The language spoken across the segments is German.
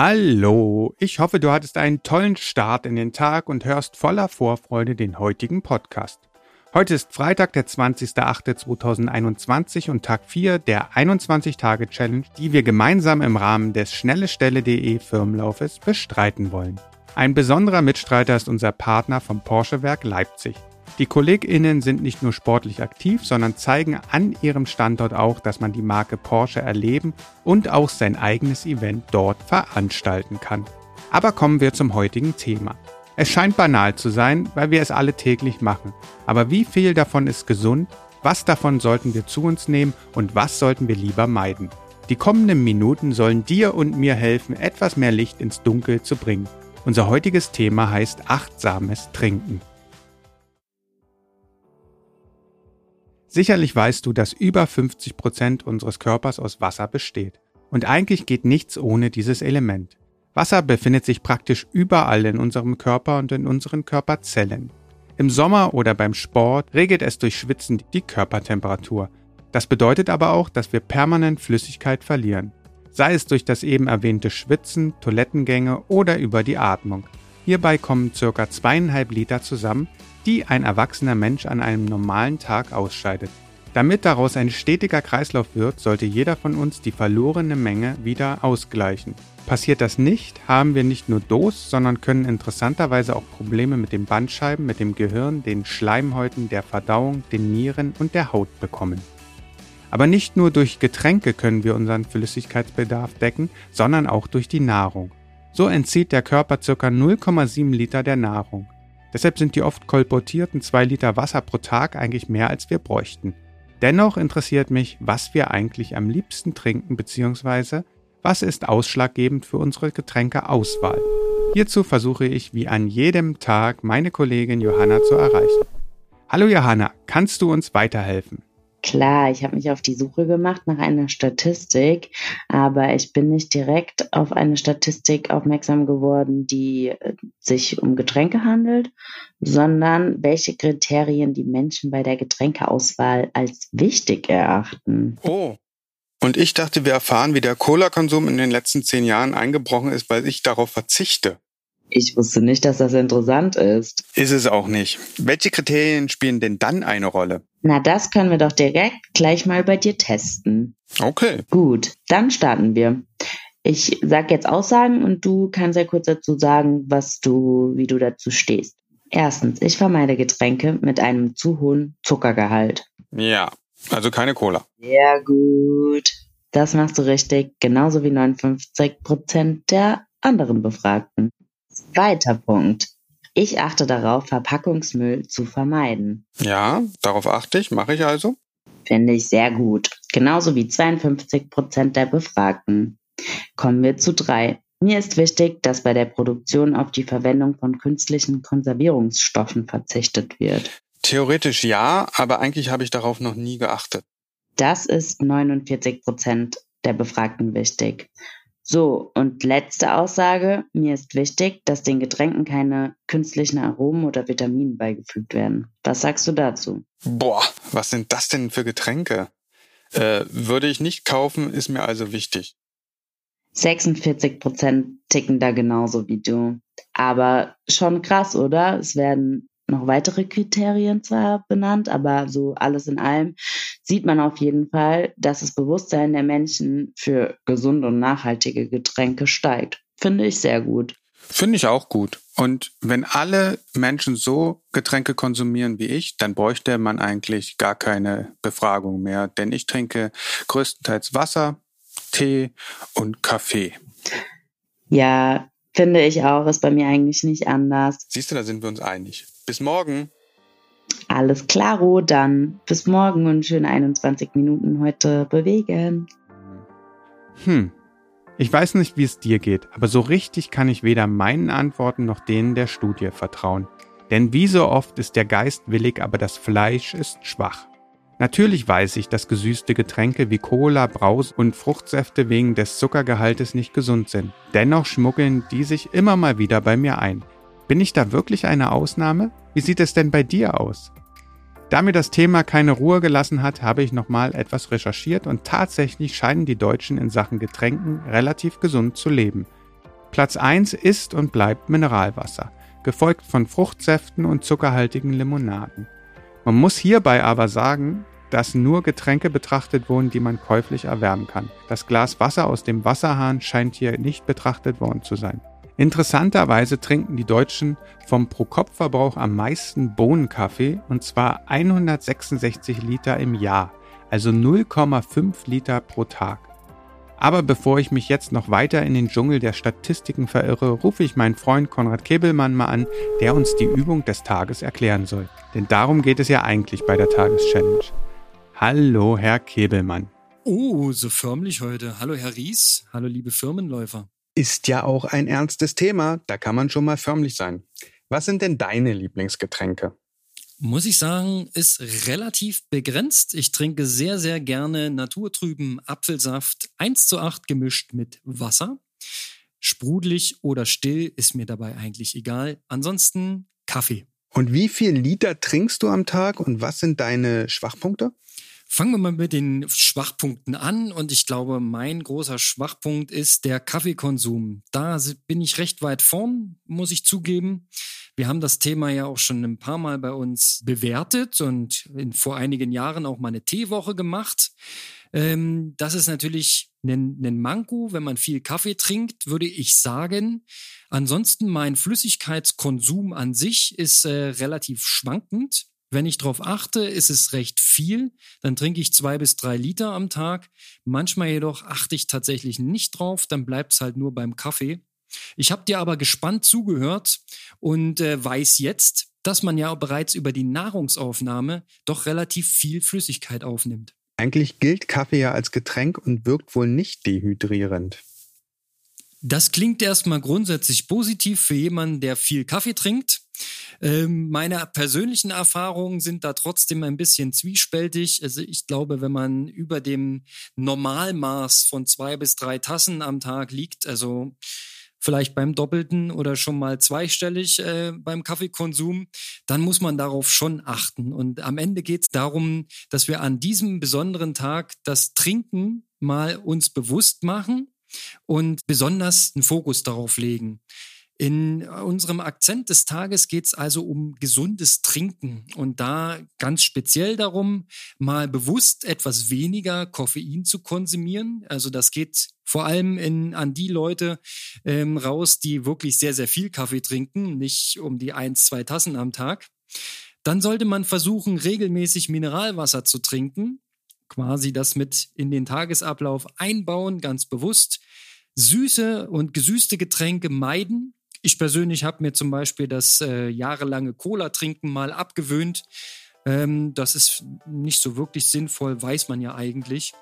Hallo, ich hoffe, du hattest einen tollen Start in den Tag und hörst voller Vorfreude den heutigen Podcast. Heute ist Freitag, der 20.08.2021 und Tag 4 der 21-Tage-Challenge, die wir gemeinsam im Rahmen des schnellestelle.de Firmenlaufes bestreiten wollen. Ein besonderer Mitstreiter ist unser Partner vom Porsche-Werk Leipzig. Die KollegInnen sind nicht nur sportlich aktiv, sondern zeigen an ihrem Standort auch, dass man die Marke Porsche erleben und auch sein eigenes Event dort veranstalten kann. Aber kommen wir zum heutigen Thema. Es scheint banal zu sein, weil wir es alle täglich machen. Aber wie viel davon ist gesund? Was davon sollten wir zu uns nehmen und was sollten wir lieber meiden? Die kommenden Minuten sollen dir und mir helfen, etwas mehr Licht ins Dunkel zu bringen. Unser heutiges Thema heißt achtsames Trinken. Sicherlich weißt du, dass über 50 Prozent unseres Körpers aus Wasser besteht. Und eigentlich geht nichts ohne dieses Element. Wasser befindet sich praktisch überall in unserem Körper und in unseren Körperzellen. Im Sommer oder beim Sport regelt es durch Schwitzen die Körpertemperatur. Das bedeutet aber auch, dass wir permanent Flüssigkeit verlieren. Sei es durch das eben erwähnte Schwitzen, Toilettengänge oder über die Atmung. Hierbei kommen ca. zweieinhalb Liter zusammen, die ein erwachsener Mensch an einem normalen Tag ausscheidet. Damit daraus ein stetiger Kreislauf wird, sollte jeder von uns die verlorene Menge wieder ausgleichen. Passiert das nicht, haben wir nicht nur Dos, sondern können interessanterweise auch Probleme mit den Bandscheiben, mit dem Gehirn, den Schleimhäuten, der Verdauung, den Nieren und der Haut bekommen. Aber nicht nur durch Getränke können wir unseren Flüssigkeitsbedarf decken, sondern auch durch die Nahrung. So entzieht der Körper ca. 0,7 Liter der Nahrung. Deshalb sind die oft kolportierten 2 Liter Wasser pro Tag eigentlich mehr als wir bräuchten. Dennoch interessiert mich, was wir eigentlich am liebsten trinken bzw. was ist ausschlaggebend für unsere Getränkeauswahl. Hierzu versuche ich wie an jedem Tag meine Kollegin Johanna zu erreichen. Hallo Johanna, kannst du uns weiterhelfen? Klar, ich habe mich auf die Suche gemacht nach einer Statistik, aber ich bin nicht direkt auf eine Statistik aufmerksam geworden, die äh, sich um Getränke handelt, sondern welche Kriterien die Menschen bei der Getränkeauswahl als wichtig erachten. Oh. Und ich dachte, wir erfahren, wie der Cola-Konsum in den letzten zehn Jahren eingebrochen ist, weil ich darauf verzichte. Ich wusste nicht, dass das interessant ist. Ist es auch nicht. Welche Kriterien spielen denn dann eine Rolle? Na, das können wir doch direkt gleich mal bei dir testen. Okay. Gut, dann starten wir. Ich sag jetzt Aussagen und du kannst ja kurz dazu sagen, was du, wie du dazu stehst. Erstens, ich vermeide Getränke mit einem zu hohen Zuckergehalt. Ja, also keine Cola. Sehr gut. Das machst du richtig, genauso wie 59 Prozent der anderen Befragten. Zweiter Punkt. Ich achte darauf, Verpackungsmüll zu vermeiden. Ja, darauf achte ich, mache ich also. Finde ich sehr gut. Genauso wie 52 Prozent der Befragten. Kommen wir zu drei. Mir ist wichtig, dass bei der Produktion auf die Verwendung von künstlichen Konservierungsstoffen verzichtet wird. Theoretisch ja, aber eigentlich habe ich darauf noch nie geachtet. Das ist 49 Prozent der Befragten wichtig. So, und letzte Aussage. Mir ist wichtig, dass den Getränken keine künstlichen Aromen oder Vitaminen beigefügt werden. Was sagst du dazu? Boah, was sind das denn für Getränke? Äh, würde ich nicht kaufen, ist mir also wichtig. 46 Prozent ticken da genauso wie du. Aber schon krass, oder? Es werden noch weitere Kriterien zwar benannt, aber so alles in allem sieht man auf jeden Fall, dass das Bewusstsein der Menschen für gesunde und nachhaltige Getränke steigt. Finde ich sehr gut. Finde ich auch gut. Und wenn alle Menschen so Getränke konsumieren wie ich, dann bräuchte man eigentlich gar keine Befragung mehr, denn ich trinke größtenteils Wasser, Tee und Kaffee. Ja, finde ich auch, ist bei mir eigentlich nicht anders. Siehst du, da sind wir uns einig. Bis morgen. Alles klaro, dann bis morgen und schöne 21 Minuten heute bewegen. Hm. Ich weiß nicht, wie es dir geht, aber so richtig kann ich weder meinen Antworten noch denen der Studie vertrauen. Denn wie so oft ist der Geist willig, aber das Fleisch ist schwach. Natürlich weiß ich, dass gesüßte Getränke wie Cola, Braus und Fruchtsäfte wegen des Zuckergehaltes nicht gesund sind. Dennoch schmuggeln die sich immer mal wieder bei mir ein. Bin ich da wirklich eine Ausnahme? Wie sieht es denn bei dir aus? Da mir das Thema keine Ruhe gelassen hat, habe ich nochmal etwas recherchiert und tatsächlich scheinen die Deutschen in Sachen Getränken relativ gesund zu leben. Platz 1 ist und bleibt Mineralwasser, gefolgt von Fruchtsäften und zuckerhaltigen Limonaden. Man muss hierbei aber sagen, dass nur Getränke betrachtet wurden, die man käuflich erwerben kann. Das Glas Wasser aus dem Wasserhahn scheint hier nicht betrachtet worden zu sein. Interessanterweise trinken die Deutschen vom Pro-Kopf-Verbrauch am meisten Bohnenkaffee und zwar 166 Liter im Jahr, also 0,5 Liter pro Tag. Aber bevor ich mich jetzt noch weiter in den Dschungel der Statistiken verirre, rufe ich meinen Freund Konrad Kebelmann mal an, der uns die Übung des Tages erklären soll. Denn darum geht es ja eigentlich bei der Tageschallenge. Hallo, Herr Kebelmann. Oh, so förmlich heute. Hallo, Herr Ries. Hallo, liebe Firmenläufer. Ist ja auch ein ernstes Thema. Da kann man schon mal förmlich sein. Was sind denn deine Lieblingsgetränke? Muss ich sagen, ist relativ begrenzt. Ich trinke sehr, sehr gerne naturtrüben Apfelsaft 1 zu 8 gemischt mit Wasser. Sprudelig oder still ist mir dabei eigentlich egal. Ansonsten Kaffee. Und wie viel Liter trinkst du am Tag und was sind deine Schwachpunkte? Fangen wir mal mit den Schwachpunkten an. Und ich glaube, mein großer Schwachpunkt ist der Kaffeekonsum. Da bin ich recht weit vorn, muss ich zugeben. Wir haben das Thema ja auch schon ein paar Mal bei uns bewertet und in, vor einigen Jahren auch mal eine Teewoche gemacht. Ähm, das ist natürlich ein, ein Manko, wenn man viel Kaffee trinkt, würde ich sagen. Ansonsten mein Flüssigkeitskonsum an sich ist äh, relativ schwankend. Wenn ich darauf achte, ist es recht viel. Dann trinke ich zwei bis drei Liter am Tag. Manchmal jedoch achte ich tatsächlich nicht drauf. Dann bleibt es halt nur beim Kaffee. Ich habe dir aber gespannt zugehört und äh, weiß jetzt, dass man ja bereits über die Nahrungsaufnahme doch relativ viel Flüssigkeit aufnimmt. Eigentlich gilt Kaffee ja als Getränk und wirkt wohl nicht dehydrierend. Das klingt erstmal grundsätzlich positiv für jemanden, der viel Kaffee trinkt. Ähm, meine persönlichen Erfahrungen sind da trotzdem ein bisschen zwiespältig. Also ich glaube, wenn man über dem Normalmaß von zwei bis drei Tassen am Tag liegt, also vielleicht beim Doppelten oder schon mal zweistellig äh, beim Kaffeekonsum, dann muss man darauf schon achten. Und am Ende geht es darum, dass wir an diesem besonderen Tag das Trinken mal uns bewusst machen und besonders einen Fokus darauf legen. In unserem Akzent des Tages geht es also um gesundes Trinken und da ganz speziell darum, mal bewusst etwas weniger Koffein zu konsumieren. Also das geht vor allem in, an die Leute ähm, raus, die wirklich sehr, sehr viel Kaffee trinken, nicht um die ein, zwei Tassen am Tag. Dann sollte man versuchen, regelmäßig Mineralwasser zu trinken, quasi das mit in den Tagesablauf einbauen, ganz bewusst. Süße und gesüßte Getränke meiden, ich persönlich habe mir zum Beispiel das äh, jahrelange Cola-Trinken mal abgewöhnt. Ähm, das ist nicht so wirklich sinnvoll, weiß man ja eigentlich.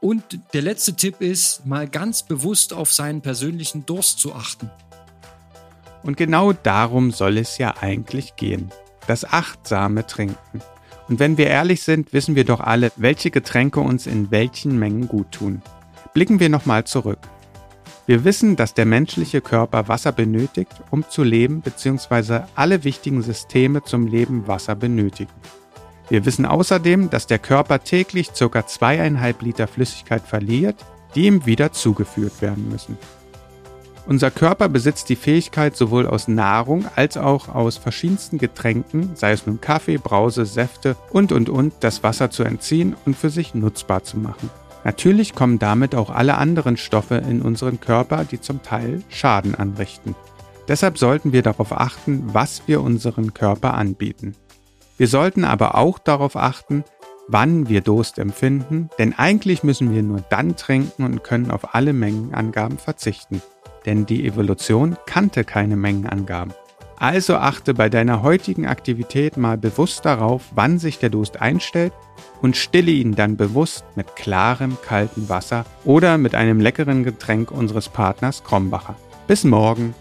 Und der letzte Tipp ist, mal ganz bewusst auf seinen persönlichen Durst zu achten. Und genau darum soll es ja eigentlich gehen. Das achtsame Trinken. Und wenn wir ehrlich sind, wissen wir doch alle, welche Getränke uns in welchen Mengen gut tun. Blicken wir nochmal zurück. Wir wissen, dass der menschliche Körper Wasser benötigt, um zu leben bzw. alle wichtigen Systeme zum Leben Wasser benötigen. Wir wissen außerdem, dass der Körper täglich ca. zweieinhalb Liter Flüssigkeit verliert, die ihm wieder zugeführt werden müssen. Unser Körper besitzt die Fähigkeit, sowohl aus Nahrung als auch aus verschiedensten Getränken, sei es nun Kaffee, Brause, Säfte und und und, das Wasser zu entziehen und für sich nutzbar zu machen. Natürlich kommen damit auch alle anderen Stoffe in unseren Körper, die zum Teil Schaden anrichten. Deshalb sollten wir darauf achten, was wir unseren Körper anbieten. Wir sollten aber auch darauf achten, wann wir Durst empfinden, denn eigentlich müssen wir nur dann trinken und können auf alle Mengenangaben verzichten. Denn die Evolution kannte keine Mengenangaben. Also achte bei deiner heutigen Aktivität mal bewusst darauf, wann sich der Durst einstellt und stille ihn dann bewusst mit klarem, kaltem Wasser oder mit einem leckeren Getränk unseres Partners Krombacher. Bis morgen!